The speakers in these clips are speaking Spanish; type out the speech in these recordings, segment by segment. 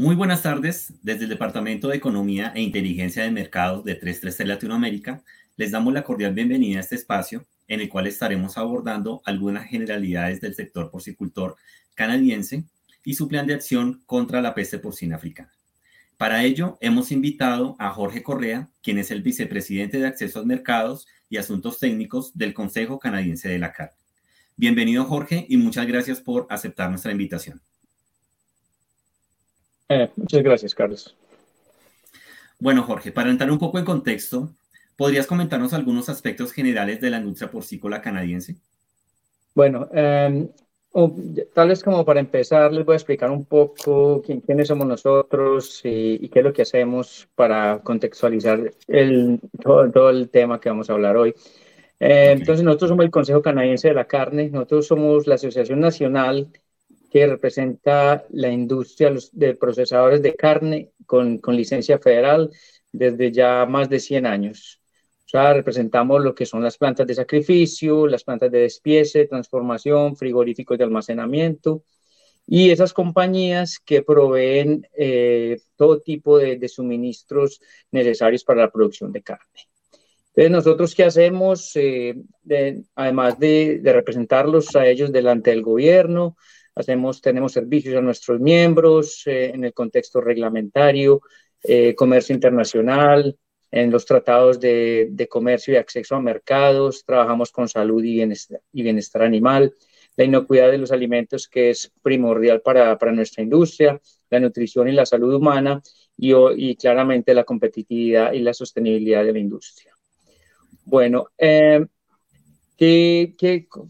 Muy buenas tardes. Desde el Departamento de Economía e Inteligencia de Mercados de 333 Latinoamérica, les damos la cordial bienvenida a este espacio en el cual estaremos abordando algunas generalidades del sector porcicultor canadiense y su plan de acción contra la peste porcina africana. Para ello, hemos invitado a Jorge Correa, quien es el vicepresidente de Acceso a Mercados y Asuntos Técnicos del Consejo Canadiense de la Carne. Bienvenido, Jorge, y muchas gracias por aceptar nuestra invitación. Eh, muchas gracias, Carlos. Bueno, Jorge, para entrar un poco en contexto, ¿podrías comentarnos algunos aspectos generales de la industria porcícola canadiense? Bueno, em, tal vez como para empezar, les voy a explicar un poco quiénes somos nosotros y, qué es lo que hacemos para contextualizar el, todo, el tema que vamos a hablar hoy. Eh, entonces, nosotros somos el Consejo Canadiense de la Carne, nosotros somos la Asociación Nacional que representa la industria de procesadores de carne con, con licencia federal desde ya más de 100 años. O sea, representamos lo que son las plantas de sacrificio, las plantas de despiece, transformación, frigoríficos de almacenamiento y esas compañías que proveen eh, todo tipo de, suministros necesarios para la producción de carne. Entonces, nosotros qué hacemos, eh, además de, representarlos a ellos delante del gobierno, hacemos, tenemos servicios a nuestros miembros eh, en el contexto reglamentario, comercio internacional, en los tratados de, comercio y acceso a mercados, trabajamos con salud y bienestar, animal, la inocuidad de los alimentos que es primordial para, nuestra industria, la nutrición y la salud humana y, claramente la competitividad y la sostenibilidad de la industria. Bueno, eh,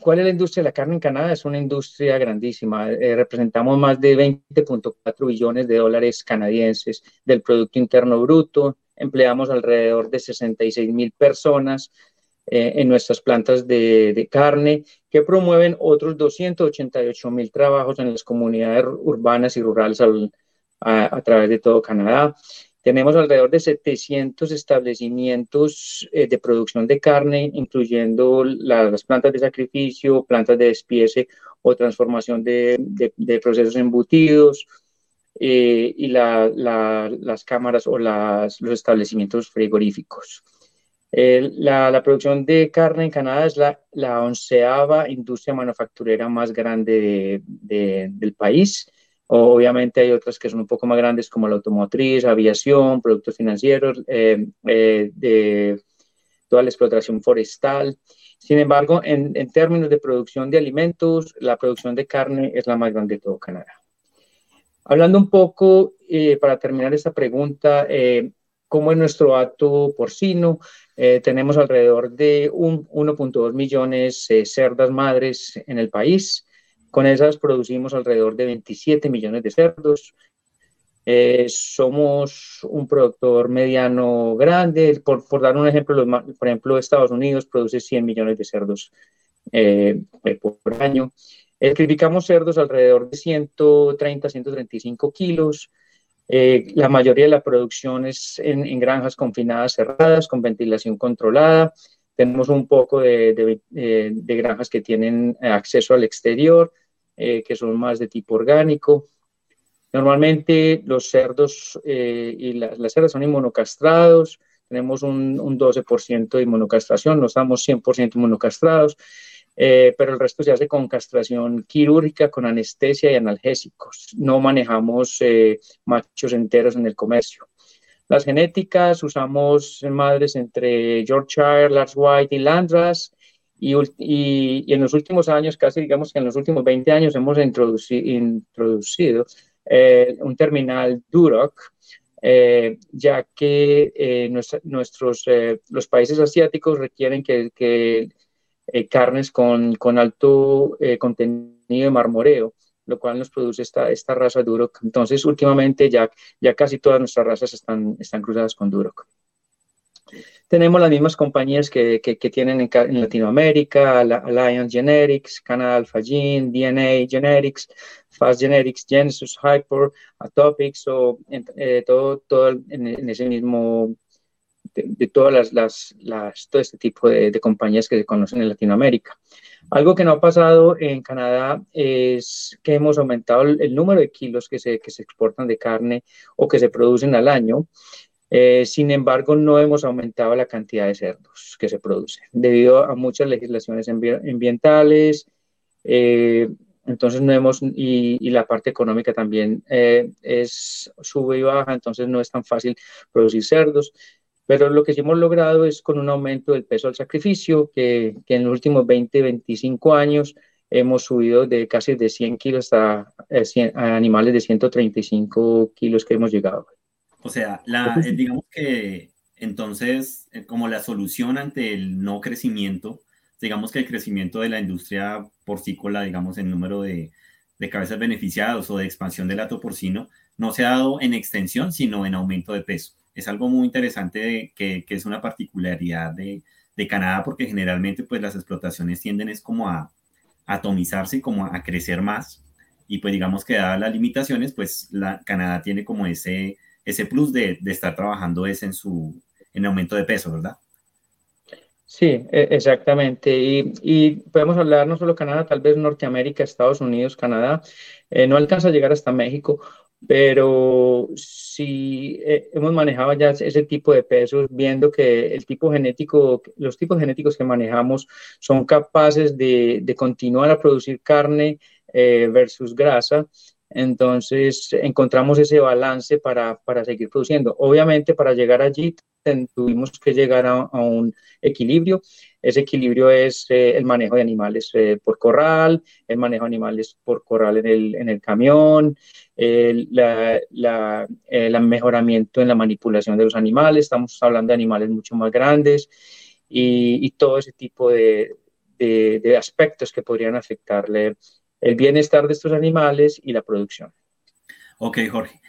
cuál es la industria de la carne en Canadá? Es una industria grandísima. Eh, representamos más de 20.4 billones de dólares canadienses del Producto Interno Bruto empleamos alrededor de 66 mil personas eh, en nuestras plantas de, carne, que promueven otros 288 mil trabajos en las comunidades urbanas y rurales a, través de todo Canadá. Tenemos alrededor de 700 establecimientos eh, de producción de carne, incluyendo las plantas de sacrificio, plantas de despiece o transformación de, de procesos embutidos, eh, y las cámaras o los establecimientos frigoríficos. la, producción de carne en Canadá es la, la onceava industria manufacturera más grande del país. Obviamente hay otras que son un poco más grandes como la automotriz, aviación, productos financieros, eh, eh, de toda la explotación forestal. Sin embargo, en, en términos de producción de alimentos, la producción de carne es la más grande de todo Canadá. Hablando un poco, eh, para terminar esta pregunta, ¿cómo es nuestro acto porcino? Tenemos alrededor de 1.2 millones de cerdas madres en el país. Con esas producimos alrededor de 27 millones de cerdos. somos un productor mediano grande. Por, dar un ejemplo, por ejemplo, Estados Unidos produce 100 millones de cerdos por año. Sacrificamos cerdos alrededor de 130, 135 kilos. Eh, la mayoría de la producción es en, granjas confinadas cerradas, con ventilación controlada. Tenemos un poco de, eh, granjas que tienen acceso al exterior, eh, que son más de tipo orgánico. Normalmente los cerdos y las cerdas son inmunocastrados. Tenemos un, un 12% de inmunocastración, no estamos 100% inmunocastrados. Eh, pero el resto se hace con castración quirúrgica, con anestesia y analgésicos. No manejamos eh, machos enteros en el comercio. Las genéticas usamos madres entre Yorkshire, Lars White y Landras. Y, y, en los últimos años, casi digamos que en los últimos 20 años, hemos introducido eh, un terminal Duroc, ya que nuestros, los países asiáticos requieren que, que eh, carnes con, con alto eh, contenido de marmoreo, lo cual nos produce esta, esta raza Duroc. Entonces, últimamente ya, ya casi todas nuestras razas están, están cruzadas con Duroc. Tenemos las mismas compañías que, que, tienen en, Latinoamérica, Alliance Genetics, Canada Alpha Gene, DNA Genetics, Fast Genetics, Genesis, Hyper, Atopics, o eh, todo, todo en, ese mismo de, todas las, todo este tipo de, compañías que se conocen en Latinoamérica. Algo que no ha pasado en Canadá es que hemos aumentado el, número de kilos que se, que se exportan de carne o que se producen al año. Eh, sin embargo, no hemos aumentado la cantidad de cerdos que se producen debido a muchas legislaciones ambientales. Eh, entonces no hemos, y, la parte económica también eh, es sube y baja, entonces no es tan fácil producir cerdos. Pero lo que sí hemos logrado es con un aumento del peso al sacrificio, que, que en los últimos 20, 25 años hemos subido de casi de 100 kilos hasta a animales de 135 kilos que hemos llegado. O sea, la, eh, digamos que entonces, eh, como la solución ante el no crecimiento, digamos que el crecimiento de la industria porcícola, digamos, en número de, de cabezas beneficiadas o de expansión del lato porcino, no se ha dado en extensión, sino en aumento de peso. Es algo muy interesante que, que, es una particularidad de, de, Canadá, porque generalmente pues las explotaciones tienden es como a, a atomizarse como a, crecer más. Y pues digamos que dadas las limitaciones, pues la, Canadá tiene como ese, ese plus de, de estar trabajando es en su en aumento de peso, ¿verdad? Sí, e, exactamente. Y, y, podemos hablar no solo Canadá, tal vez Norteamérica, Estados Unidos, Canadá. Eh, no alcanza a llegar hasta México, pero sí eh, hemos manejado ya ese tipo de pesos, viendo que el tipo genético, los tipos genéticos que manejamos son capaces de, de continuar a producir carne eh, versus grasa entonces, encontramos ese balance para, para, seguir produciendo. Obviamente, para llegar allí, tuvimos que llegar a, un equilibrio. Ese equilibrio es eh, el manejo de animales eh, por corral, el manejo de animales por corral en el, en el camión, el la, la, el mejoramiento en la manipulación de los animales. Estamos hablando de animales mucho más grandes y, y todo ese tipo de, de, de aspectos que podrían afectarle el bienestar de estos animales y la producción. Ok, Jorge.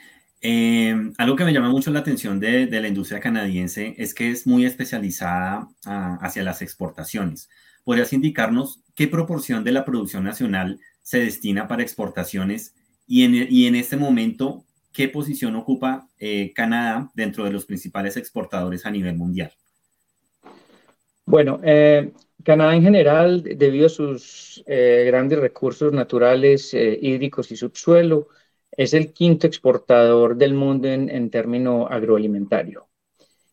Eh, algo que me llama mucho la atención de, la industria canadiense es que es muy especializada ah, hacia las exportaciones. ¿Podrías indicarnos qué proporción de la producción nacional se destina para exportaciones y en, este momento qué posición ocupa eh, Canadá dentro de los principales exportadores a nivel mundial? Bueno, eh, Canadá en general, debido a sus eh, grandes recursos naturales, hídricos y subsuelo, es el quinto exportador del mundo en, en término agroalimentario.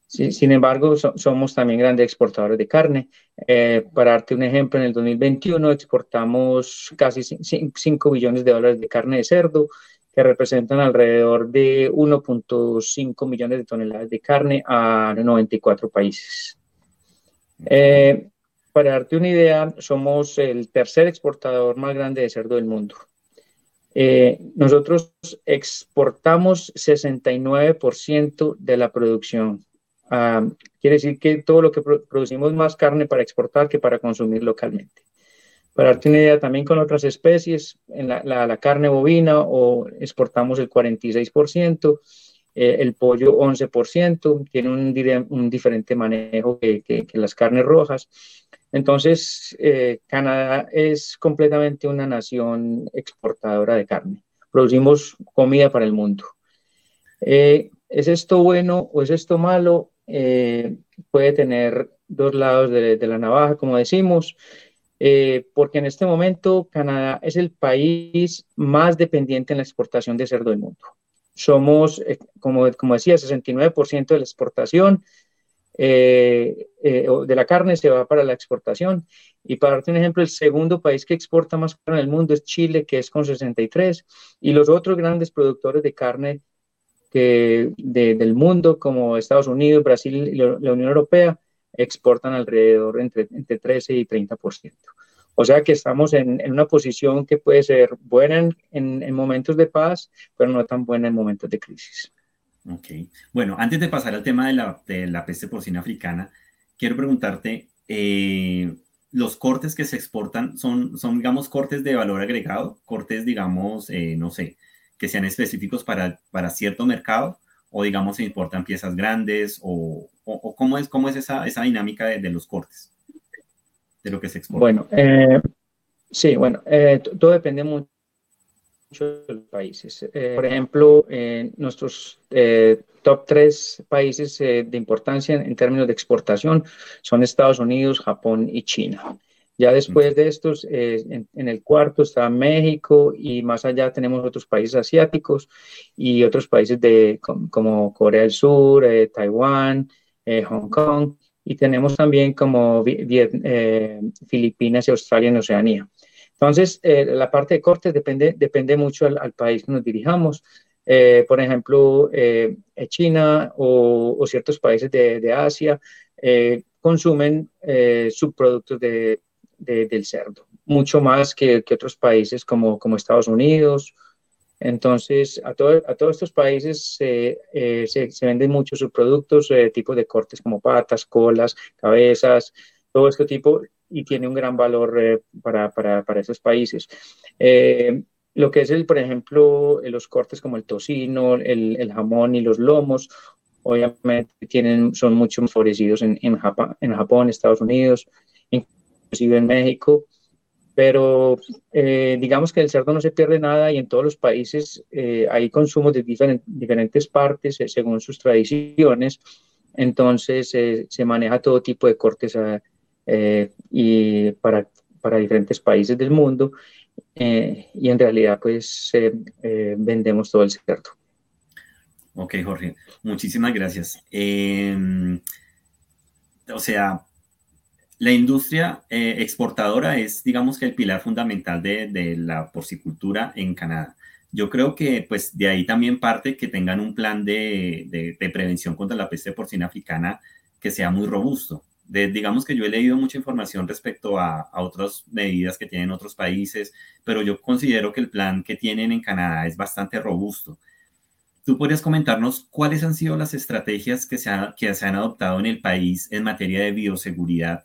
sin embargo, somos también grandes exportadores de carne. Eh, para darte un ejemplo, en el 2021 exportamos casi 5 billones de dólares de carne de cerdo, que representan alrededor de 1.5 millones de toneladas de carne a 94 países. Eh, para darte una idea, somos el tercer exportador más grande de cerdo del mundo. Eh, nosotros exportamos 69% de la producción. Ah, quiere decir que todo lo que producimos más carne para exportar que para consumir localmente. Para darte una idea, también con otras especies, en la, la carne bovina o exportamos el 46%, eh, el pollo 11%, tiene un, diferente manejo que, las carnes rojas. Entonces, eh, Canadá es completamente una nación exportadora de carne. Producimos comida para el mundo. Eh, ¿Es esto bueno o es esto malo? puede tener dos lados de, la navaja, como decimos, porque en este momento Canadá es el país más dependiente en la exportación de cerdo del mundo somos, eh, como, como decía, 69% de la exportación eh, eh, de la carne se va para la exportación. Y para darte un ejemplo, el segundo país que exporta más carne en el mundo es Chile, que es con 63. Y los otros grandes productores de carne que, del mundo, como Estados Unidos, Brasil y la, Unión Europea, exportan alrededor entre, entre 13 y 30%. O sea que estamos en, una posición que puede ser buena en, momentos de paz, pero no tan buena en momentos de crisis. Ok. Bueno, antes de pasar al tema de la, de la peste porcina africana, quiero preguntarte, eh, ¿los cortes que se exportan son, son, digamos, cortes de valor agregado? Cortes, digamos, eh, no sé, que sean específicos para, para cierto mercado? ¿O, digamos, se importan piezas grandes? ¿O, o, cómo es, cómo es esa, esa dinámica de, de los cortes? De lo que se exporta? Bueno, eh, sí, bueno, eh, todo depende mucho muchos países. Eh, por ejemplo, nuestros eh, top tres países eh, de importancia en, términos de exportación son Estados Unidos, Japón y China. Ya después de estos, en, el cuarto está México y más allá tenemos otros países asiáticos y otros países de, como, Corea del Sur, Taiwán, Hong Kong y tenemos también como Filipinas y Australia en Oceanía. Entonces, eh, la parte de cortes depende, depende mucho al, país que nos dirijamos. Eh, por ejemplo, eh, China o, ciertos países de, Asia consumen subproductos de, del cerdo, mucho más que, que otros países como, como, Estados Unidos. Entonces, a, a todos estos países se, se, venden muchos subproductos, tipo de cortes como patas, colas, cabezas, todo este tipo y tiene un gran valor eh, para, para, para, esos países. Eh, lo que es, el, por ejemplo, los cortes como el tocino, el, el jamón y los lomos, obviamente tienen, son mucho más favorecidos en, en, Japón, en Japón, Estados Unidos, inclusive en México. Pero eh, digamos que el cerdo no se pierde nada y en todos los países hay consumos de diferentes partes según sus tradiciones. Entonces se maneja todo tipo de cortes a, eh, y para, para, diferentes países del mundo eh, y en realidad pues eh, vendemos todo el cerdo. Ok, Jorge, muchísimas gracias. Em, o sea, la industria exportadora es, digamos que el pilar fundamental de, la porcicultura en Canadá. Yo creo que pues de ahí también parte que tengan un plan de, prevención contra la peste porcina africana que sea muy robusto digamos que yo he leído mucha información respecto a, otras medidas que tienen otros países, pero yo considero que el plan que tienen en Canadá es bastante robusto. ¿Tú podrías comentarnos cuáles han sido las estrategias que se han adoptado en el país en materia de bioseguridad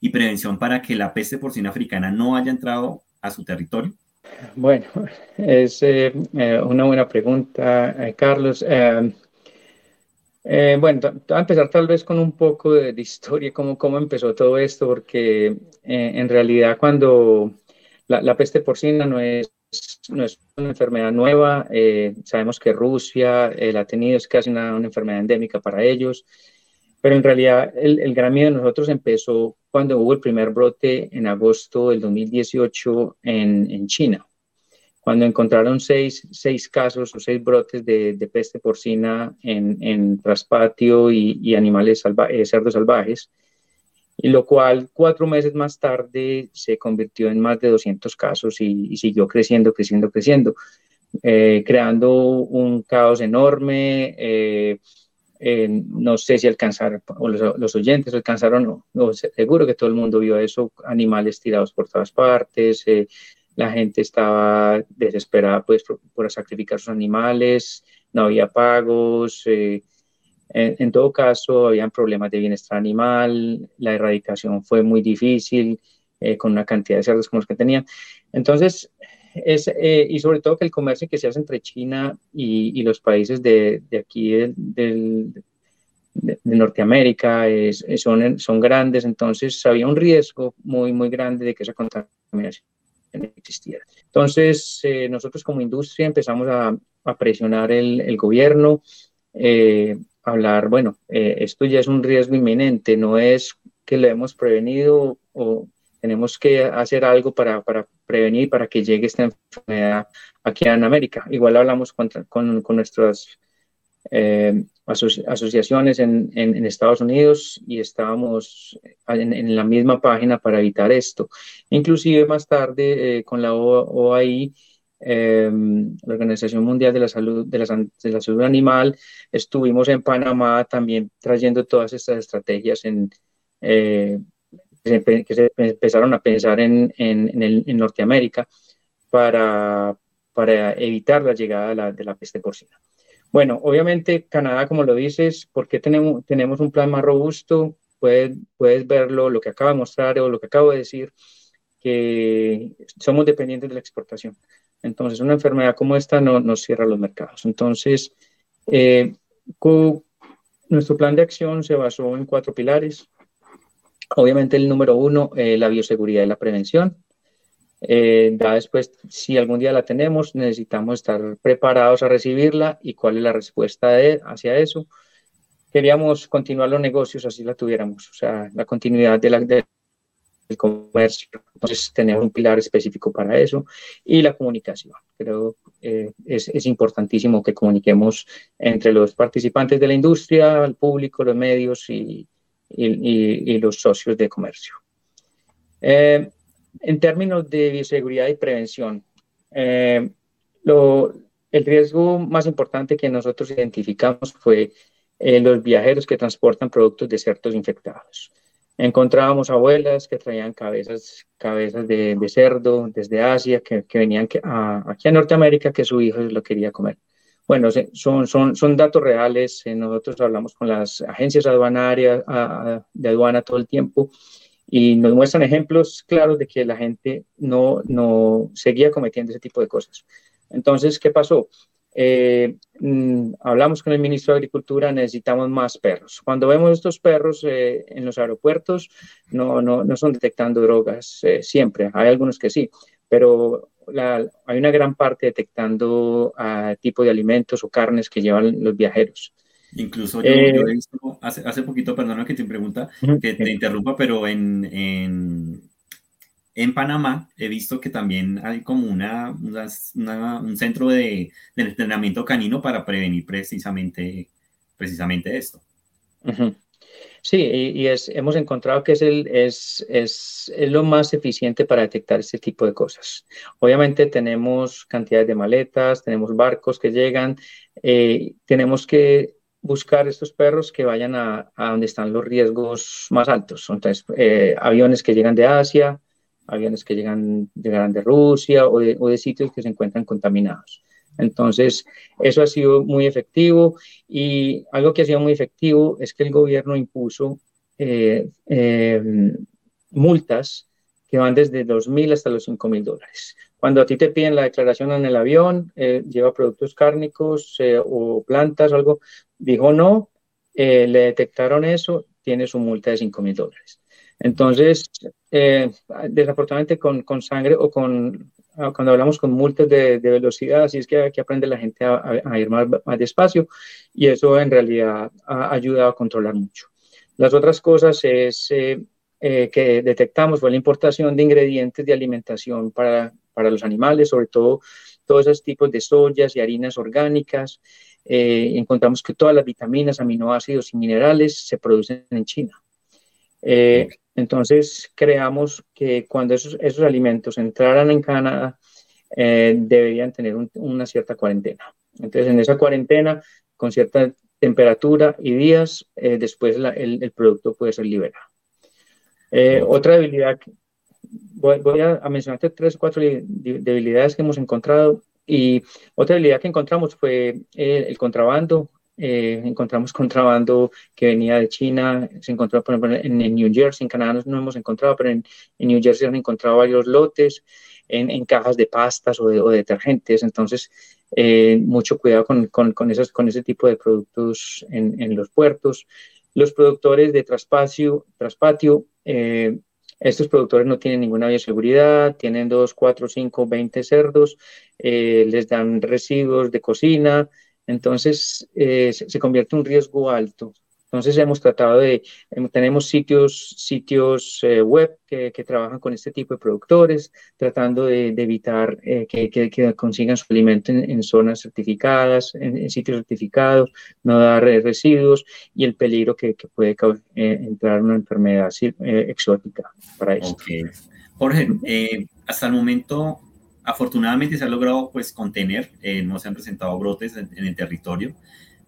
y prevención para que la peste porcina africana no haya entrado a su territorio? Bueno, es eh, eh, una buena pregunta, eh, Carlos. Eh, bueno, voy a empezar tal vez con un poco de, historia, cómo, cómo empezó todo esto, porque eh, en realidad cuando la, peste porcina no es, no es una enfermedad nueva, eh, sabemos que Rusia la ha tenido, es casi una, una, enfermedad endémica para ellos, pero en realidad el, el, gran miedo de nosotros empezó cuando hubo el primer brote en agosto del 2018 en, en China cuando encontraron seis, seis casos o seis brotes de, de peste porcina en, en traspatio y, y animales eh, cerdos salvajes, y lo cual cuatro meses más tarde se convirtió en más de 200 casos y, siguió creciendo, creciendo, creciendo, eh, creando un caos enorme. Eh, no sé si alcanzaron, o los, oyentes alcanzaron, no, no, seguro que todo el mundo vio eso, animales tirados por todas partes, la gente estaba desesperada pues, por, sacrificar sus animales, no había pagos, eh, en, todo caso habían problemas de bienestar animal, la erradicación fue muy difícil eh, con una cantidad de cerdos como los que tenían. Entonces, es, eh, y sobre todo que el comercio que se hace entre China y, los países de, aquí del, de, Norteamérica son grandes, entonces había un riesgo muy, muy grande de que esa contaminación existiera. Entonces, eh, nosotros como industria empezamos a, presionar el, gobierno, eh, hablar, bueno, eh, esto ya es un riesgo inminente, no es que lo hemos prevenido o tenemos que hacer algo para, para prevenir, para que llegue esta enfermedad aquí en América. Igual hablamos con, con, con nuestras eh, asociaciones en, en, Estados Unidos y estábamos en, en, la misma página para evitar esto. Inclusive más tarde eh, con la OAI, em, la Organización Mundial de la Salud de la, de la, Salud Animal, estuvimos en Panamá también trayendo todas estas estrategias en, eh, que, se, empezaron a pensar en, en Norteamérica para, para evitar la llegada de la, de la peste porcina. Bueno, obviamente Canadá, como lo dices, porque tenemos, tenemos un plan más robusto? Puedes, puedes verlo, lo que acabo de mostrar o lo que acabo de decir, que somos dependientes de la exportación. Entonces, una enfermedad como esta no nos cierra los mercados. Entonces, eh, nuestro plan de acción se basó en cuatro pilares. Obviamente, el número uno, eh, la bioseguridad y la prevención. Eh, después, si algún día la tenemos, necesitamos estar preparados a recibirla y cuál es la respuesta de, hacia eso. Queríamos continuar los negocios así la tuviéramos, o sea, la continuidad de la, del comercio. Entonces, tener un pilar específico para eso y la comunicación. Creo eh, es, es, importantísimo que comuniquemos entre los participantes de la industria, el público, los medios y, y, los socios de comercio. Eh, en términos de bioseguridad y prevención, eh, lo, el riesgo más importante que nosotros identificamos fue eh, los viajeros que transportan productos de cerdos infectados. Encontrábamos abuelas que traían cabezas, cabezas de, de cerdo desde Asia, que, que venían aquí a Norteamérica, que su hijo lo quería comer. Bueno, son, son, son datos reales. Eh, nosotros hablamos con las agencias aduanarias de aduana todo el tiempo y nos muestran ejemplos claros de que la gente no, no seguía cometiendo ese tipo de cosas. Entonces, ¿qué pasó? Eh, mm, hablamos con el ministro de Agricultura, necesitamos más perros. Cuando vemos estos perros eh, en los aeropuertos, no, no, no son detectando drogas siempre, hay algunos que sí, pero la, hay una gran parte detectando uh, tipo de alimentos o carnes que llevan los viajeros. Incluso yo, eh, yo he visto, hace, hace poquito, perdona que te pregunta, que te interrumpa, pero en, en, en, Panamá he visto que también hay como una, una un centro de, de, entrenamiento canino para prevenir precisamente, precisamente esto. Uh -huh. Sí, y, es, hemos encontrado que es, el, es, lo más eficiente para detectar este tipo de cosas. Obviamente tenemos cantidades de maletas, tenemos barcos que llegan, eh, tenemos que buscar estos perros que vayan a, a donde están los riesgos más altos. Entonces, eh, aviones que llegan de Asia, aviones que llegan, llegarán de Rusia o de, o de, sitios que se encuentran contaminados. Entonces, eso ha sido muy efectivo y algo que ha sido muy efectivo es que el gobierno impuso eh, eh, multas que van desde los mil hasta los cinco mil dólares. Cuando a ti te piden la declaración en el avión, eh, lleva productos cárnicos o plantas o algo, dijo no, le detectaron eso, tiene su multa de 5 mil dólares. Entonces, desafortunadamente con, sangre o con, cuando hablamos con multas de, de velocidad, así es que aquí aprende la gente a, a ir más, más, despacio y eso en realidad ha ayudado a controlar mucho. Las otras cosas es eh, eh, que detectamos fue la importación de ingredientes de alimentación para, para los animales, sobre todo todos esos tipos de soyas y harinas orgánicas. Eh, encontramos que todas las vitaminas, aminoácidos y minerales se producen en China. Eh, entonces, creamos que cuando esos, esos, alimentos entraran en Canadá, eh, deberían tener un, una cierta cuarentena. Entonces, en esa cuarentena, con cierta temperatura y días, eh, después la, el, el, producto puede ser liberado. Eh, otra debilidad, voy, voy a, a, mencionarte tres o cuatro debilidades que hemos encontrado y otra debilidad que encontramos fue el, el contrabando. Eh, encontramos contrabando que venía de China, se encontró por ejemplo en, New Jersey, en Canadá no, hemos encontrado, pero en, New Jersey han encontrado varios lotes en, en cajas de pastas o, de, o detergentes, entonces eh, mucho cuidado con, con, con, esos, con ese tipo de productos en, en los puertos. Los productores de traspatio, traspatio eh, estos productores no tienen ninguna bioseguridad, tienen 2, 4, 5, 20 cerdos, les dan residuos de cocina, entonces eh, se, convierte en un riesgo alto. Entonces hemos tratado de, tenemos sitios, sitios eh, web que, que, trabajan con este tipo de productores, tratando de, de evitar eh, que, que, que, consigan su alimento en, en zonas certificadas, en, en, sitios certificados, no dar residuos y el peligro que, puede eh, entrar una enfermedad eh, exótica para esto. Okay. Jorge, eh, hasta el momento, afortunadamente se ha logrado pues contener, no se han presentado brotes en, el territorio,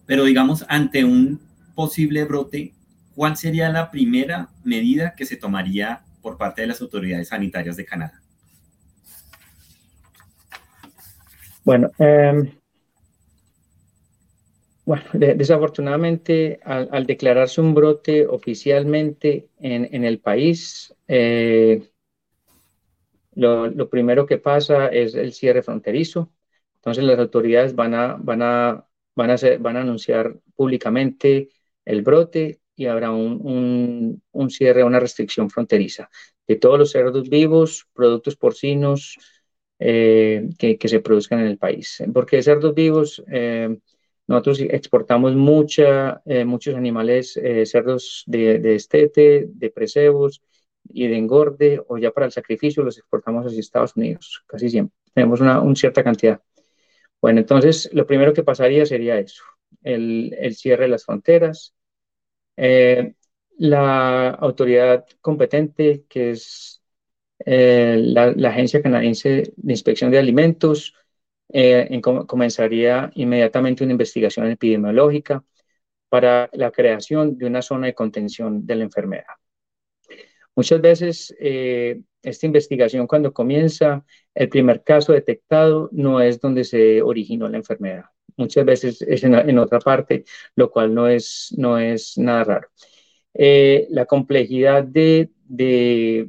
pero digamos, ante un posible brote, ¿cuál sería la primera medida que se tomaría por parte de las autoridades sanitarias de Canadá? Bueno, eh, bueno de, desafortunadamente, al, al, declararse un brote oficialmente en, en el país, eh, lo, primero que pasa es el cierre fronterizo. Entonces, las autoridades van a, van a, van a, van a anunciar públicamente el brote y habrá un, un, cierre, una restricción fronteriza. de todos los cerdos vivos, productos porcinos eh, que, se produzcan en el país. Porque cerdos vivos, eh, nosotros exportamos mucha, muchos animales, cerdos de, de, estete, de presebos y de engorde, o ya para el sacrificio los exportamos hacia Estados Unidos, casi siempre. Tenemos una, cierta cantidad. Bueno, entonces lo primero que pasaría sería eso, el, el cierre de las fronteras, eh, la autoridad competente, que es eh, la, Agencia Canadiense de Inspección de Alimentos, eh, comenzaría inmediatamente una investigación epidemiológica para la creación de una zona de contención de la enfermedad. Muchas veces esta investigación cuando comienza, el primer caso detectado no es donde se originó la enfermedad. Muchas veces es en, otra parte, lo cual no es, no es nada raro. Eh, la complejidad de, de,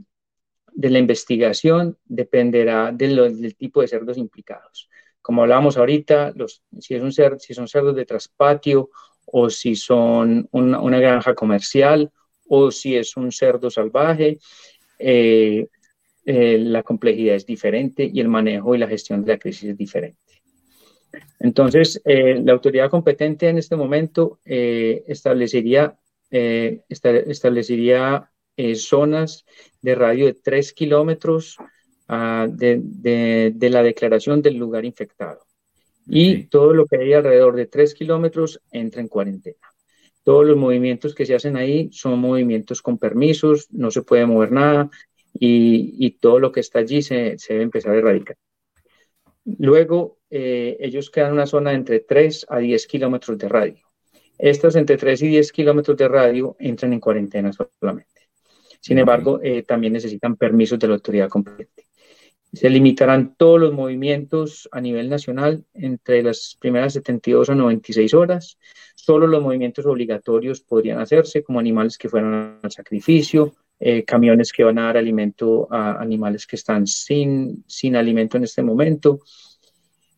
la investigación dependerá del tipo de cerdos implicados. Como hablábamos ahorita, los, si, es un si son cerdos de traspatio o si son una, granja comercial o si es un cerdo salvaje, eh, eh, la complejidad es diferente y el manejo y la gestión de la crisis es diferente. Entonces, la autoridad competente en este momento establecería eh, establecería eh, zonas de radio de 3 kilómetros ah, de, la declaración del lugar infectado. Y todo lo que hay alrededor de 3 kilómetros entra en cuarentena. Todos los movimientos que se hacen ahí son movimientos con permisos, no se puede mover nada y, todo lo que está allí se, debe empezar a erradicar. Luego, eh, ellos quedan una zona de entre 3 a 10 kilómetros de radio. Estas entre 3 y 10 kilómetros de radio entran en cuarentena solamente. Sin embargo, eh, también necesitan permisos de la autoridad competente. Se limitarán todos los movimientos a nivel nacional entre las primeras 72 a 96 horas. Solo los movimientos obligatorios podrían hacerse, como animales que fueran al sacrificio, eh, camiones que van a dar alimento a animales que están sin, sin alimento en este momento.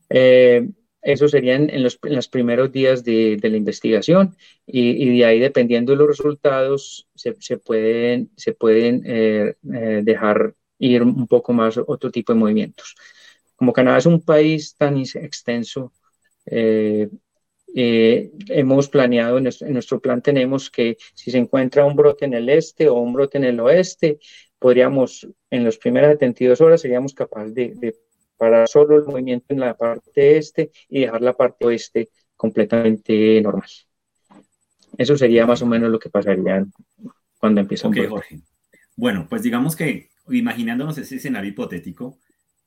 Eh, eso serían en los, primeros días de, la investigación y, de ahí, dependiendo de los resultados, se, pueden, se pueden eh, eh, dejar ir un poco más otro tipo de movimientos. Como Canadá es un país tan extenso, eh, hemos planeado, en nuestro, plan tenemos que si se encuentra un brote en el este o un brote en el oeste, podríamos, en las primeras 72 horas, seríamos capaces de para solo el movimiento en la parte este y dejar la parte oeste completamente normal. Eso sería más o menos lo que pasaría cuando empieza Ok, Jorge. Bueno, pues digamos que imaginándonos ese escenario hipotético,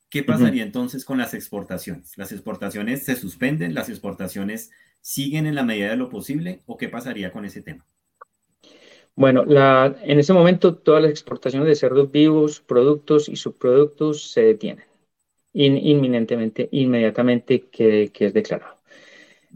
¿qué pasaría entonces con las exportaciones? ¿Las exportaciones se suspenden? ¿Las exportaciones siguen en la medida de lo posible? ¿O qué pasaría con ese tema? Bueno, la, en ese momento todas las exportaciones de cerdos vivos, productos y subproductos se detienen inminentemente, inmediatamente que, es declarado.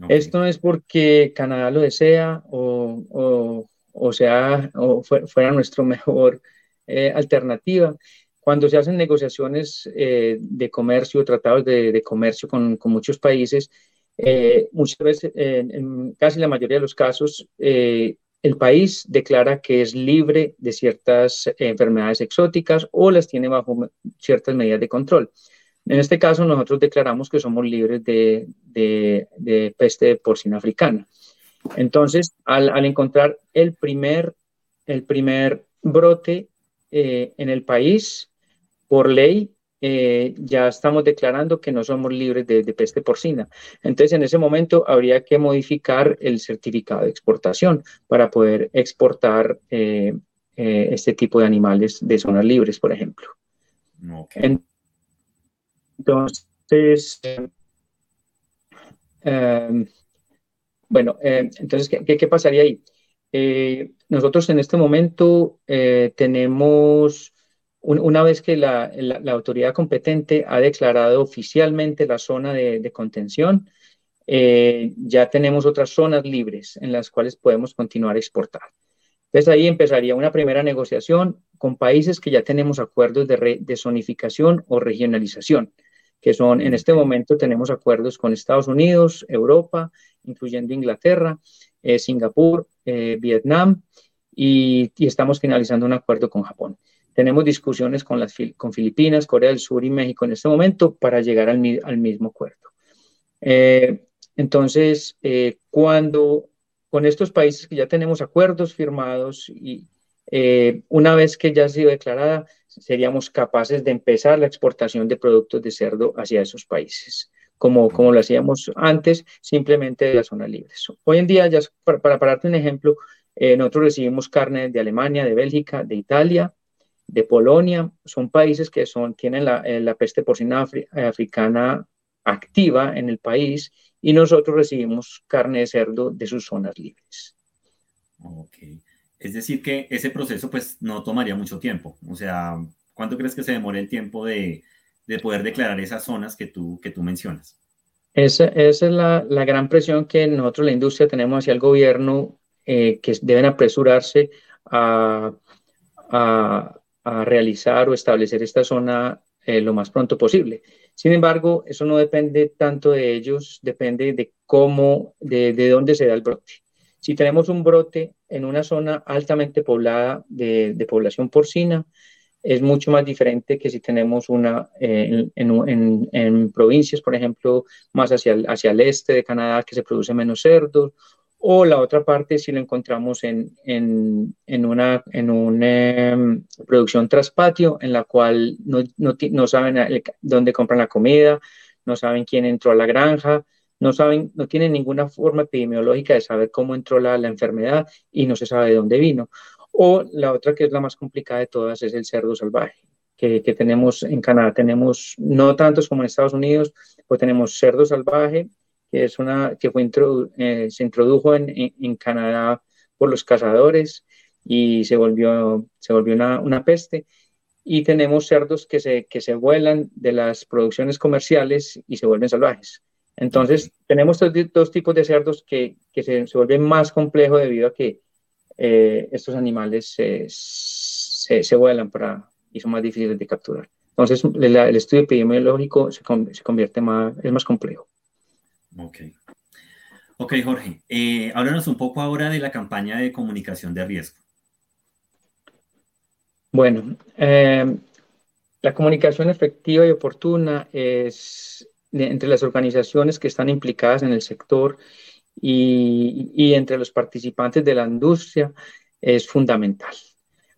Esto no es porque Canadá lo desea o, o, sea, o fuera nuestra mejor eh, alternativa. Cuando se hacen negociaciones eh, de comercio, tratados de, comercio con, muchos países, eh, muchas veces, en casi la mayoría de los casos, el país declara que es libre de ciertas enfermedades exóticas o las tiene bajo ciertas medidas de control. En este caso, nosotros declaramos que somos libres de, peste porcina africana. Entonces, al, encontrar el primer, el primer brote eh, en el país, por ley, eh, ya estamos declarando que no somos libres de, peste porcina. Entonces, en ese momento habría que modificar el certificado de exportación para poder exportar eh, este tipo de animales de zonas libres, por ejemplo. Entonces, bueno, entonces, ¿qué, pasaría ahí? Nosotros en este momento eh, tenemos, una vez que la, autoridad competente ha declarado oficialmente la zona de, contención, eh, ya tenemos otras zonas libres en las cuales podemos continuar a exportar. Entonces ahí empezaría una primera negociación con países que ya tenemos acuerdos de, de zonificación o regionalización que son, en este momento tenemos acuerdos con Estados Unidos, Europa, incluyendo Inglaterra, eh, Singapur, eh, Vietnam y, estamos finalizando un acuerdo con Japón. Tenemos discusiones con, las, con Filipinas, Corea del Sur y México en este momento para llegar al, mismo acuerdo. Eh, entonces, eh, cuando con estos países que ya tenemos acuerdos firmados y una vez que ya ha sido declarada, seríamos capaces de empezar la exportación de productos de cerdo hacia esos países, como, como lo hacíamos antes, simplemente de la zona libre. Hoy en día, ya para, para pararte un ejemplo, nosotros recibimos carne de Alemania, de Bélgica, de Italia, de Polonia, son países que son, tienen la, eh, peste porcina africana activa en el país y nosotros recibimos carne de cerdo de sus zonas libres. Ok. Es decir, que ese proceso pues no tomaría mucho tiempo. O sea, ¿cuánto crees que se demore el tiempo de, poder declarar esas zonas que tú, que tú mencionas? Esa, es la, gran presión que nosotros, la industria, tenemos hacia el gobierno, eh, que deben apresurarse a, a realizar o establecer esta zona eh, lo más pronto posible. Sin embargo, eso no depende tanto de ellos, depende de cómo, de, de dónde se da el brote. Si tenemos un brote en una zona altamente poblada de, de población porcina, es mucho más diferente que si tenemos una eh, en, en, en, provincias, por ejemplo, más hacia hacia el este de Canadá, que se produce menos cerdos, o la otra parte si lo encontramos en, en, en una, en una em, producción traspatio en la cual no, no, no, saben dónde compran la comida, no saben quién entró a la granja, no saben, no tienen ninguna forma epidemiológica de saber cómo entró la, la enfermedad y no se sabe de dónde vino. O la otra que es la más complicada de todas es el cerdo salvaje. Que, que tenemos en Canadá, tenemos no tantos como en Estados Unidos, pues tenemos cerdo salvaje, que, es una, que fue eh, se introdujo en, en, Canadá por los cazadores y se volvió, se volvió una, una peste. Y tenemos cerdos que se, que se vuelan de las producciones comerciales y se vuelven salvajes. Entonces, tenemos dos, dos, tipos de cerdos que, que se, se, vuelven más complejos debido a que eh, estos animales se, se, se, vuelan para, y son más difíciles de capturar. Entonces, el, el estudio epidemiológico se, se, convierte más, es más complejo. Ok. Ok, Jorge. Eh, háblanos un poco ahora de la campaña de comunicación de riesgo. Bueno, eh, la comunicación efectiva y oportuna es entre las organizaciones que están implicadas en el sector y, entre los participantes de la industria es fundamental.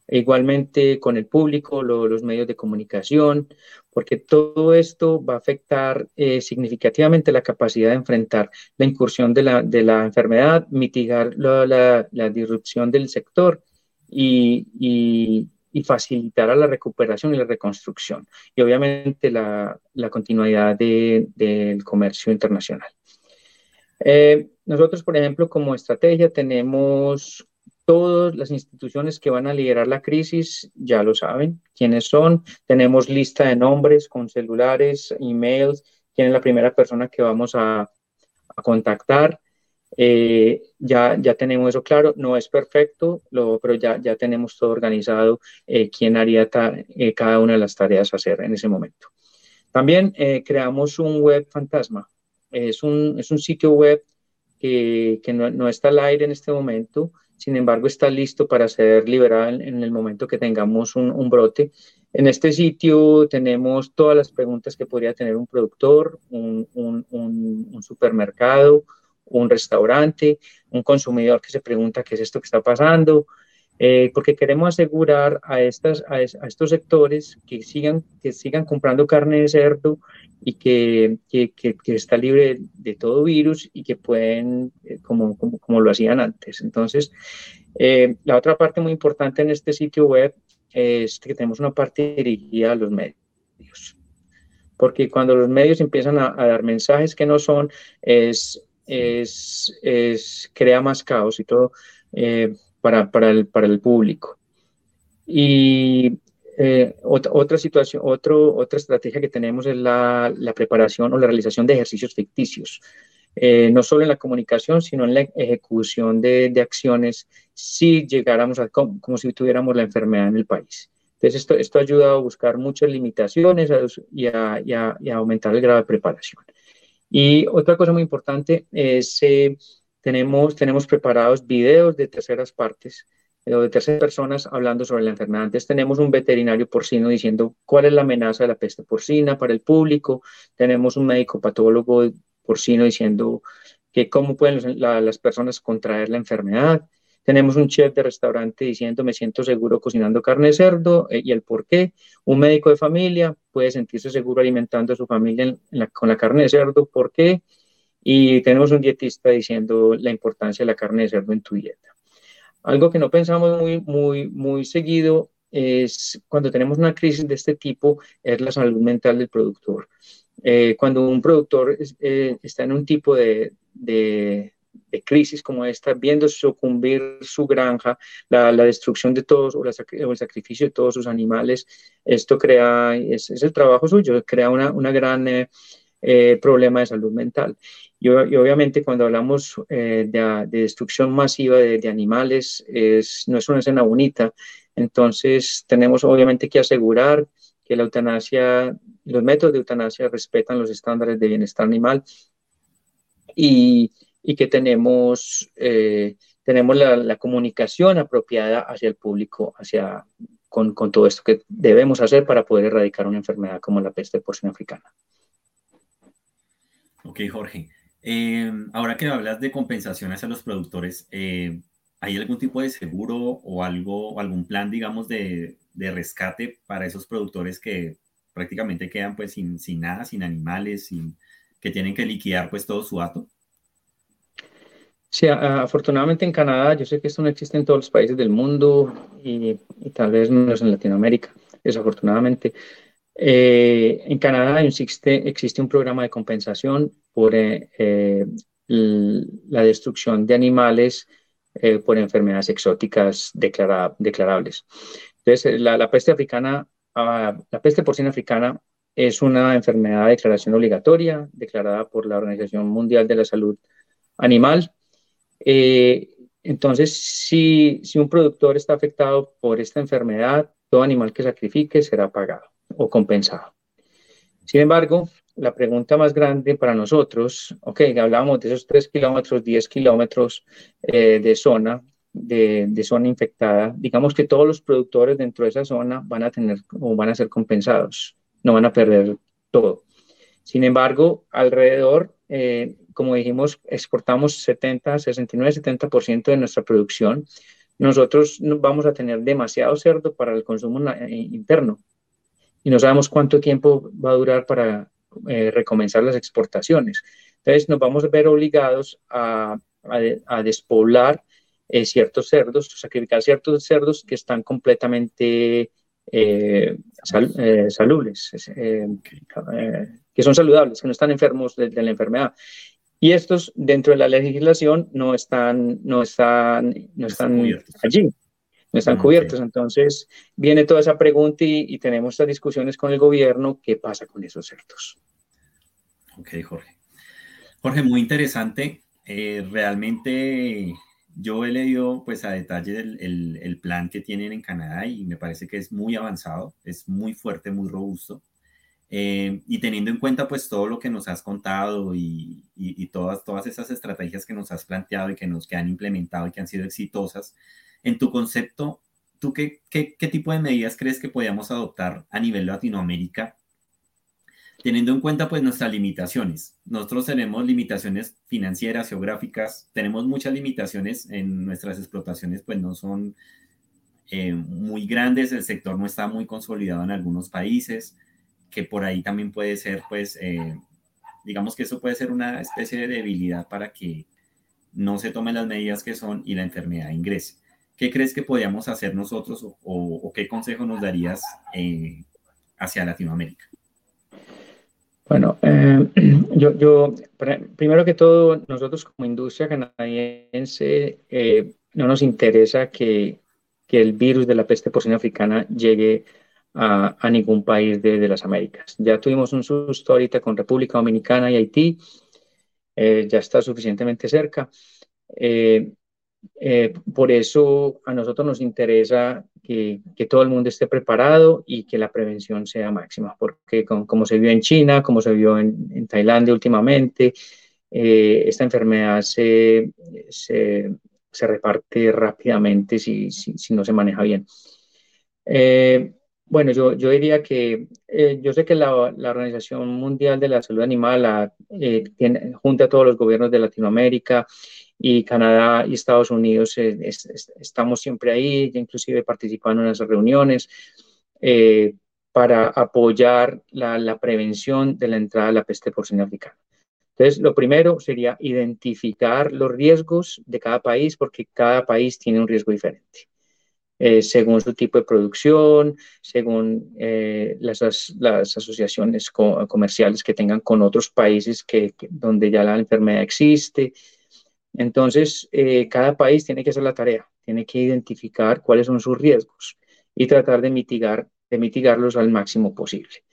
Igualmente con el público, los medios de comunicación, porque todo esto va a afectar eh, significativamente la capacidad de enfrentar la incursión de la, enfermedad, mitigar la, disrupción del sector y, facilitar a la recuperación y la reconstrucción, y obviamente la, continuidad de, del comercio internacional. Eh, nosotros, por ejemplo, como estrategia tenemos Todas las instituciones que van a liderar la crisis ya lo saben quiénes son. Tenemos lista de nombres con celulares, emails, quién es la primera persona que vamos a, a contactar. Eh, ya, ya tenemos eso claro, no es perfecto, lo, pero ya, ya tenemos todo organizado, eh, quién haría eh, cada una de las tareas a hacer en ese momento. También eh, creamos un web fantasma, es un, es un sitio web que, que no, no, está al aire en este momento, sin embargo está listo para ser liberado en, el momento que tengamos un, brote. En este sitio tenemos todas las preguntas que podría tener un productor, un, un, supermercado, un restaurante, un consumidor que se pregunta qué es esto que está pasando, eh, porque queremos asegurar a, estas, a, estos sectores que sigan, que sigan comprando carne de cerdo y que, que, que, está libre de, todo virus y que pueden, eh, como, como, como, lo hacían antes. Entonces, eh, la otra parte muy importante en este sitio web es que tenemos una parte dirigida a los medios. Porque cuando los medios empiezan a, a dar mensajes que no son, es, es, es, crea más caos y todo eh, para, para, el, para el público. Y eh, otra, otra, situación, otro, otra estrategia que tenemos es la, la, preparación o la realización de ejercicios ficticios, eh, no solo en la comunicación, sino en la ejecución de, de acciones si llegáramos a como, como, si tuviéramos la enfermedad en el país. Entonces, esto, esto ha ayudado a buscar muchas limitaciones y a, y a, y a aumentar el grado de preparación. Y otra cosa muy importante es, eh, tenemos, tenemos preparados videos de terceras partes o de terceras personas hablando sobre la enfermedad. Antes tenemos un veterinario porcino diciendo cuál es la amenaza de la peste porcina para el público, tenemos un médico patólogo porcino diciendo que cómo pueden las personas contraer la enfermedad, tenemos un chef de restaurante diciendo me siento seguro cocinando carne de cerdo eh, y el por qué. Un médico de familia puede sentirse seguro alimentando a su familia con la carne de cerdo, ¿por qué? Y tenemos un dietista diciendo la importancia de la carne de cerdo en tu dieta. Algo que no pensamos muy, muy, muy seguido es cuando tenemos una crisis de este tipo, es la salud mental del productor. Eh, cuando un productor eh, está en un tipo de, de crisis como esta, viendo sucumbir su granja, la, destrucción de todos o, el sacrificio de todos sus animales, esto crea, es, el trabajo suyo, crea una, una gran eh, eh, problema de salud mental. Y, obviamente cuando hablamos eh, de, destrucción masiva de, animales, es, no es una escena bonita, entonces tenemos obviamente que asegurar que la eutanasia, los métodos de eutanasia respetan los estándares de bienestar animal y, y que tenemos, eh, tenemos la, comunicación apropiada hacia el público, hacia, con, con, todo esto que debemos hacer para poder erradicar una enfermedad como la peste porcina africana. Ok, Jorge. Eh, ahora que hablas de compensaciones a los productores, eh, ¿hay algún tipo de seguro o algo, algún plan, digamos, de, rescate para esos productores que prácticamente quedan pues sin, sin nada, sin animales, sin, que tienen que liquidar pues todo su hato? Sí, afortunadamente en Canadá, yo sé que esto no existe en todos los países del mundo y, tal vez menos en Latinoamérica, desafortunadamente. Eh, en Canadá existe, un programa de compensación por eh, eh, la destrucción de animales por enfermedades exóticas declarables. Entonces, la, la peste africana, ah, la peste porcina africana es una enfermedad de declaración obligatoria declarada por la Organización Mundial de la Salud Animal eh, entonces, si un productor está afectado por esta enfermedad, todo animal que sacrifique será pagado o compensado. Sin embargo, la pregunta más grande para nosotros, ok, hablábamos de esos 3 kilómetros, 10 kilómetros eh, de zona, de, zona infectada, digamos que todos los productores dentro de esa zona van a tener o van a ser compensados, no van a perder todo. Sin embargo, alrededor eh, como dijimos, exportamos 70, 69, 70% de nuestra producción. Nosotros vamos a tener demasiado cerdo para el consumo eh, interno y no sabemos cuánto tiempo va a durar para eh, recomenzar las exportaciones. Entonces nos vamos a ver obligados a, a, despoblar eh, ciertos cerdos, sacrificar ciertos cerdos que están completamente salubles, que son saludables, que no están enfermos de la enfermedad. Y estos dentro de la legislación no están, no están, no están allí, no están cubiertos. Entonces viene toda esa pregunta y, tenemos estas discusiones con el gobierno, ¿qué pasa con esos cerdos? Ok, Jorge. Jorge, muy interesante. Eh, realmente yo he leído pues a detalle el, el, plan que tienen en Canadá y me parece que es muy avanzado, es muy fuerte, muy robusto. Eh, y teniendo en cuenta pues todo lo que nos has contado y, y, todas, todas esas estrategias que nos has planteado y que nos que han implementado y que han sido exitosas, en tu concepto, ¿tú qué, qué, tipo de medidas crees que podríamos adoptar a nivel Latinoamérica teniendo en cuenta pues nuestras limitaciones. Nosotros tenemos limitaciones financieras, geográficas, tenemos muchas limitaciones en nuestras explotaciones, pues no son eh, muy grandes, el sector no está muy consolidado en algunos países, que por ahí también puede ser, pues, eh, digamos que eso puede ser una especie de debilidad para que no se tomen las medidas que son y la enfermedad ingrese. ¿Qué crees que podríamos hacer nosotros o, qué consejo nos darías eh, hacia Latinoamérica? Bueno, eh, yo, primero que todo, nosotros como industria canadiense no nos interesa que, el virus de la peste porcina africana llegue a, ningún país de, las Américas. Ya tuvimos un susto ahorita con República Dominicana y Haití, eh, ya está suficientemente cerca. Eh, eh, por eso a nosotros nos interesa que, todo el mundo esté preparado y que la prevención sea máxima, porque como se vio en China, como se vio en, Tailandia últimamente, esta enfermedad se, se, reparte rápidamente si, si, no se maneja bien. Eh, bueno, yo, yo diría que eh, yo sé que la, la, Organización Mundial de la Salud Animal eh, tiene, junta a todos los gobiernos de Latinoamérica y Canadá y Estados Unidos estamos siempre ahí, inclusive participando en esas reuniones para apoyar la, la, prevención de la entrada de la peste porcina africana. Entonces, lo primero sería identificar los riesgos de cada país, porque cada país tiene un riesgo diferente. Eh, según su tipo de producción, según eh, las, las, asociaciones comerciales que tengan con otros países que, donde ya la enfermedad existe. Entonces, eh, cada país tiene que hacer la tarea, tiene que identificar cuáles son sus riesgos y tratar de mitigar de mitigarlos al máximo posible.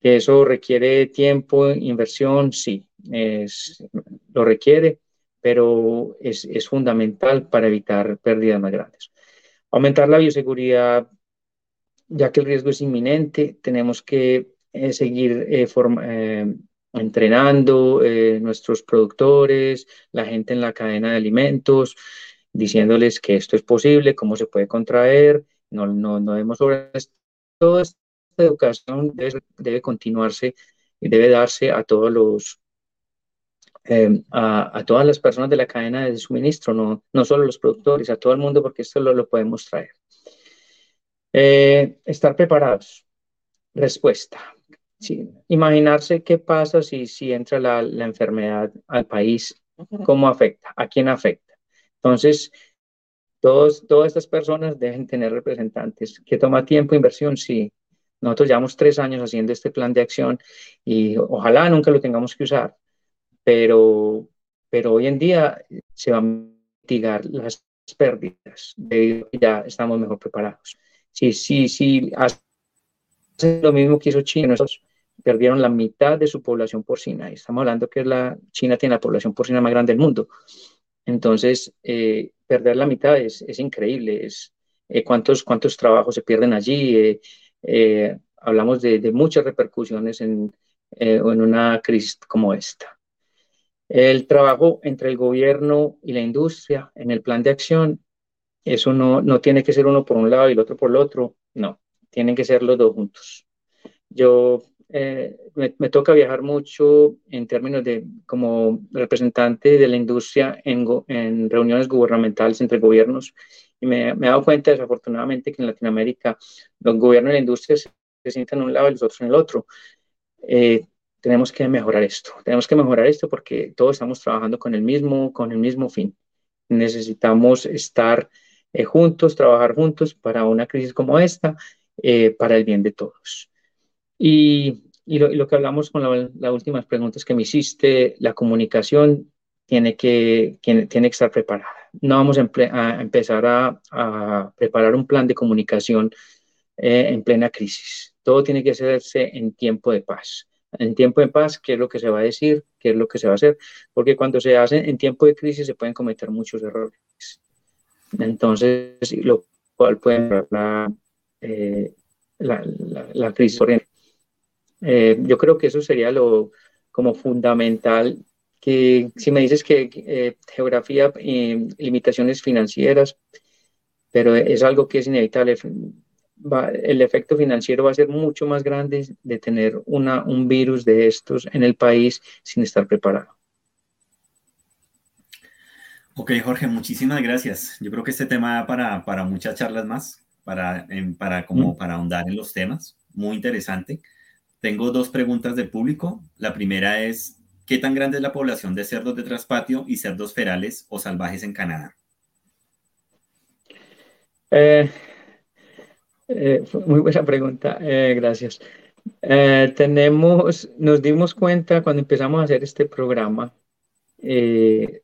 ¿Eso requiere tiempo, inversión? Sí, lo requiere, pero es, es, fundamental para evitar pérdidas más grandes. Aumentar la bioseguridad, ya que el riesgo es inminente, tenemos que eh, seguir eh, eh, entrenando nuestros productores, la gente en la cadena de alimentos, diciéndoles que esto es posible, cómo se puede contraer, no, no, no sobre toda esta educación debe, continuarse y debe darse a todos los eh, a, todas las personas de la cadena de suministro, no, no solo los productores, a todo el mundo, porque esto lo, lo podemos traer. Eh, estar preparados. Respuesta. Sí. Imaginarse qué pasa si, si entra la, la enfermedad al país, cómo afecta, a quién afecta. Entonces, todos, todas estas personas deben tener representantes. ¿Que toma tiempo, inversión? Sí. Nosotros llevamos tres años haciendo este plan de acción y ojalá nunca lo tengamos que usar, pero, pero hoy en día se van a mitigar las pérdidas, debido ya estamos mejor preparados. Sí, sí, sí, hace lo mismo que hizo China, nosotros perdieron la mitad de su población porcina. Estamos hablando que la, China tiene la población porcina más grande del mundo. Entonces, eh, perder la mitad es, es increíble. Es, eh, ¿cuántos, ¿Cuántos trabajos se pierden allí? Eh, hablamos de, de, muchas repercusiones en, en una crisis como esta. El trabajo entre el gobierno y la industria en el plan de acción, eso no, no tiene que ser uno por un lado y el otro por el otro, no, tienen que ser los dos juntos. Yo eh, me, toca viajar mucho en términos de como representante de la industria en, en reuniones gubernamentales entre gobiernos y me, he dado cuenta desafortunadamente que en Latinoamérica los gobiernos y la industria se, sientan en un lado y los otros en el otro. Eh, tenemos que mejorar esto, tenemos que mejorar esto porque todos estamos trabajando con el mismo, con el mismo fin. Necesitamos estar eh, juntos, trabajar juntos para una crisis como esta, para el bien de todos. Y, y, lo, que hablamos con las últimas preguntas que me hiciste, la comunicación tiene que, tiene, tiene que estar preparada. No vamos a, empezar a, preparar un plan de comunicación eh, en plena crisis. Todo tiene que hacerse en tiempo de paz. En tiempo de paz, ¿qué es lo que se va a decir? ¿Qué es lo que se va a hacer? Porque cuando se hace en tiempo de crisis se pueden cometer muchos errores. Entonces, lo cual puede la, eh, la, la, la crisis eh, yo creo que eso sería lo como fundamental, que si me dices que eh, geografía, y limitaciones financieras, pero es algo que es inevitable. el efecto financiero va a ser mucho más grande de tener una, un virus de estos en el país sin estar preparado. Ok, Jorge, muchísimas gracias. Yo creo que este tema da para, para muchas charlas más, para, para, como mm. para ahondar en los temas. Muy interesante. Tengo dos preguntas del público. La primera es, ¿qué tan grande es la población de cerdos de traspatio y cerdos ferales o salvajes en Canadá? Eh, eh, muy buena pregunta, eh, gracias. tenemos, nos dimos cuenta cuando empezamos a hacer este programa que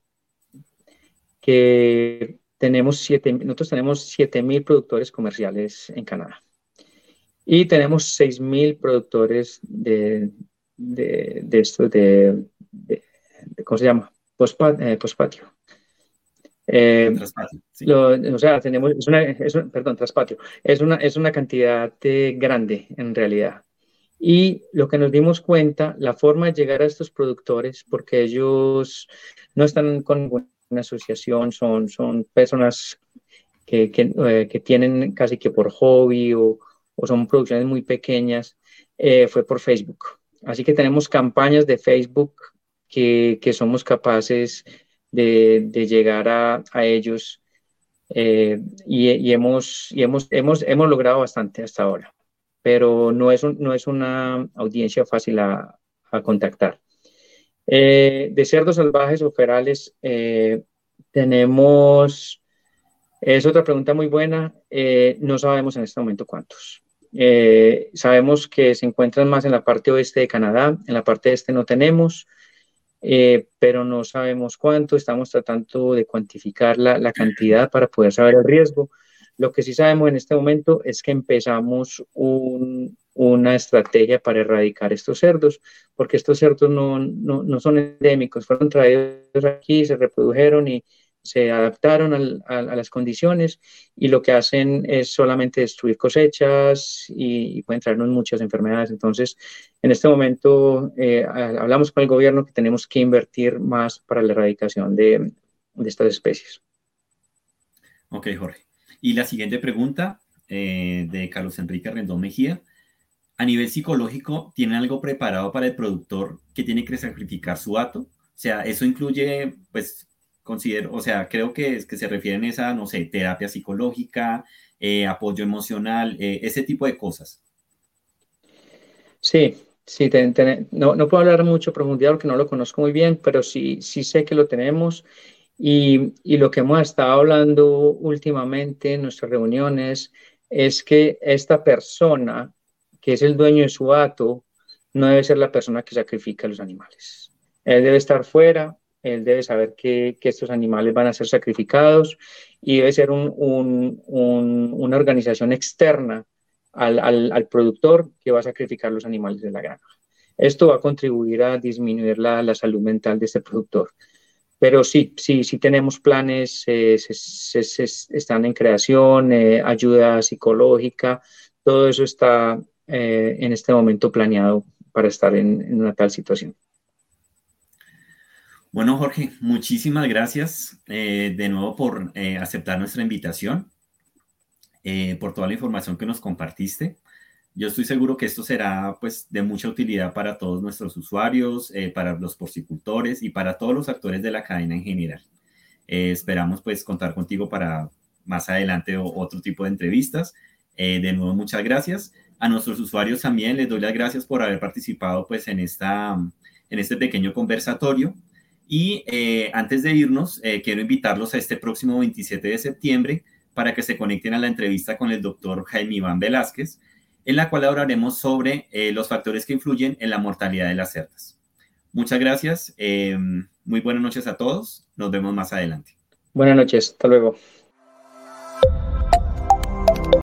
tenemos siete, nosotros tenemos 7.000 productores comerciales en Canadá. Y tenemos 6.000 productores de, de, de esto, de, ¿cómo se llama? Eh, pospatio. Eh, o sea, tenemos, es una, es perdón, traspatio. Es una, es una cantidad grande en realidad. Y lo que nos dimos cuenta, la forma de llegar a estos productores, porque ellos no están con una asociación, son, son personas que, que, eh, que tienen casi que por hobby o, o son producciones muy pequeñas, eh, fue por Facebook. Así que tenemos campañas de Facebook que, que somos capaces de, llegar a, a ellos eh, y, y, hemos, y hemos, hemos, hemos logrado bastante hasta ahora, pero no es, un, no es una audiencia fácil a, a contactar. Eh, de cerdos salvajes o ferales, tenemos, es otra pregunta muy buena, no sabemos en este momento cuántos. Eh, sabemos que se encuentran más en la parte oeste de Canadá, en la parte este no tenemos, eh, pero no sabemos cuánto, estamos tratando de cuantificar la, la, cantidad para poder saber el riesgo. Lo que sí sabemos en este momento es que empezamos un, una estrategia para erradicar estos cerdos, porque estos cerdos no, no, no son endémicos, fueron traídos aquí, se reprodujeron y, se adaptaron a, las condiciones y lo que hacen es solamente destruir cosechas y, y pueden traernos muchas enfermedades. Entonces, en este momento eh, hablamos con el gobierno que tenemos que invertir más para la erradicación de, estas especies. Ok, Jorge. Y la siguiente pregunta eh, de Carlos Enrique Rendón Mejía. A nivel psicológico, ¿tiene algo preparado para el productor que tiene que sacrificar su hato? O sea, eso incluye, pues, considero, o sea, creo que, es que se refieren a esa, no sé, terapia psicológica, eh, apoyo emocional, eh, ese tipo de cosas. Sí, sí, te, te, no, no, puedo hablar mucho profundidad porque no lo conozco muy bien, pero sí, sí sé que lo tenemos y, y lo que hemos estado hablando últimamente en nuestras reuniones es que esta persona que es el dueño de su hato no debe ser la persona que sacrifica a los animales. Él debe estar fuera, él debe saber que, que, estos animales van a ser sacrificados y debe ser un, un, un, una organización externa al, al, al, productor que va a sacrificar los animales de la granja. Esto va a contribuir a disminuir la, la salud mental de este productor. Pero sí, sí, sí tenemos planes, están en creación, eh, ayuda psicológica, todo eso está eh, en este momento planeado para estar en una tal situación. Bueno, Jorge, muchísimas gracias eh, de nuevo por eh, aceptar nuestra invitación, eh, por toda la información que nos compartiste. Yo estoy seguro que esto será pues de mucha utilidad para todos nuestros usuarios, eh, para los porcicultores y para todos los actores de la cadena en general. Eh, esperamos pues contar contigo para más adelante otro tipo de entrevistas. de nuevo, muchas gracias. A nuestros usuarios también les doy las gracias por haber participado pues en, esta, en este pequeño conversatorio. Y eh, antes de irnos, eh, quiero invitarlos a este próximo 27 de septiembre para que se conecten a la entrevista con el doctor Jaime Iván Velázquez, en la cual hablaremos sobre eh, los factores que influyen en la mortalidad de las cerdas. Muchas gracias, muy buenas noches a todos, nos vemos más adelante. Buenas noches, hasta luego.